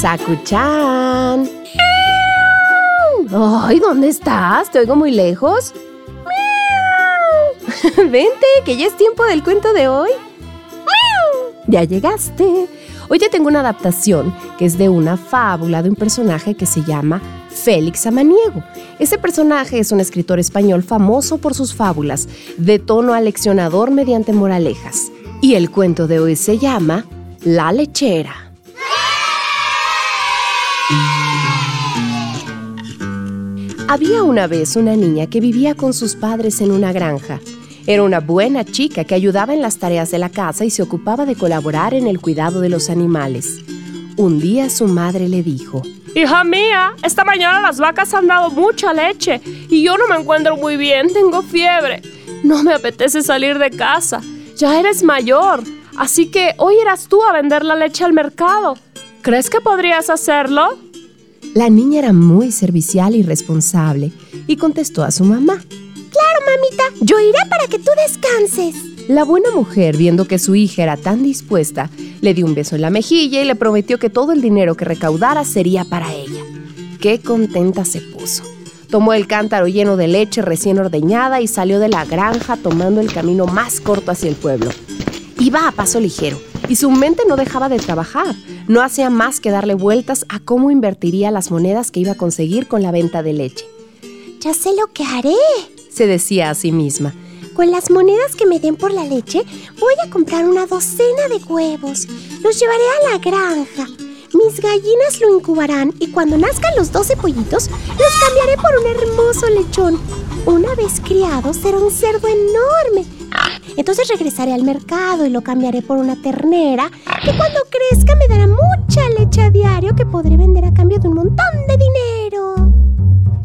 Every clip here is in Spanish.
Sakuchan. Ay, ¿dónde estás? ¿Te oigo muy lejos? Vente, que ya es tiempo del cuento de hoy. Ya llegaste. Hoy te tengo una adaptación que es de una fábula de un personaje que se llama Félix Amaniego. Este personaje es un escritor español famoso por sus fábulas, de tono aleccionador mediante moralejas. Y el cuento de hoy se llama La lechera. Había una vez una niña que vivía con sus padres en una granja. Era una buena chica que ayudaba en las tareas de la casa y se ocupaba de colaborar en el cuidado de los animales. Un día su madre le dijo, Hija mía, esta mañana las vacas han dado mucha leche y yo no me encuentro muy bien, tengo fiebre. No me apetece salir de casa. Ya eres mayor, así que hoy irás tú a vender la leche al mercado. ¿Crees que podrías hacerlo? La niña era muy servicial y responsable y contestó a su mamá. Claro, mamita, yo iré para que tú descanses. La buena mujer, viendo que su hija era tan dispuesta, le dio un beso en la mejilla y le prometió que todo el dinero que recaudara sería para ella. Qué contenta se puso. Tomó el cántaro lleno de leche recién ordeñada y salió de la granja tomando el camino más corto hacia el pueblo. Iba a paso ligero y su mente no dejaba de trabajar. No hacía más que darle vueltas a cómo invertiría las monedas que iba a conseguir con la venta de leche. Ya sé lo que haré, se decía a sí misma. Con las monedas que me den por la leche, voy a comprar una docena de huevos. Los llevaré a la granja. Mis gallinas lo incubarán y cuando nazcan los 12 pollitos, los cambiaré por un hermoso lechón. Una vez criado, será un cerdo enorme entonces regresaré al mercado y lo cambiaré por una ternera que cuando crezca me dará mucha leche a diario que podré vender a cambio de un montón de dinero.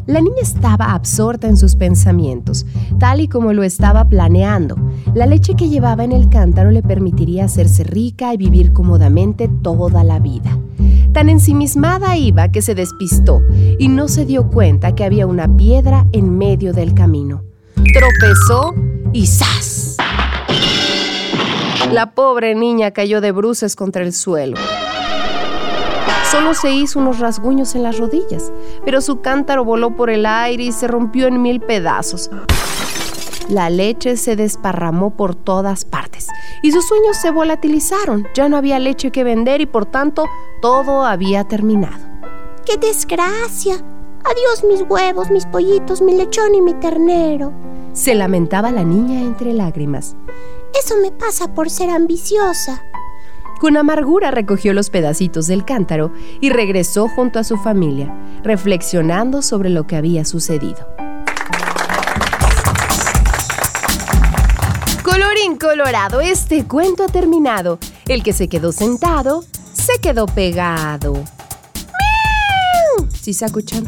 La niña estaba absorta en sus pensamientos, tal y como lo estaba planeando. La leche que llevaba en el cántaro le permitiría hacerse rica y vivir cómodamente toda la vida. Tan ensimismada iba que se despistó y no se dio cuenta que había una piedra en medio del camino. Tropezó y ¡zas! La pobre niña cayó de bruces contra el suelo. Solo se hizo unos rasguños en las rodillas, pero su cántaro voló por el aire y se rompió en mil pedazos. La leche se desparramó por todas partes y sus sueños se volatilizaron. Ya no había leche que vender y por tanto todo había terminado. ¡Qué desgracia! Adiós mis huevos, mis pollitos, mi lechón y mi ternero. Se lamentaba la niña entre lágrimas. Eso me pasa por ser ambiciosa. Con amargura recogió los pedacitos del cántaro y regresó junto a su familia, reflexionando sobre lo que había sucedido. Colorín colorado, este cuento ha terminado. El que se quedó sentado, se quedó pegado. Si se escuchan,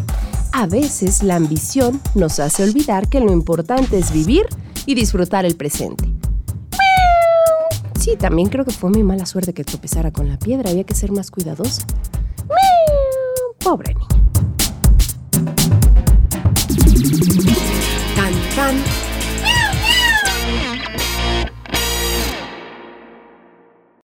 a veces la ambición nos hace olvidar que lo importante es vivir y disfrutar el presente. Sí, también creo que fue muy mala suerte que tropezara con la piedra. Había que ser más cuidadoso. Pobre niña.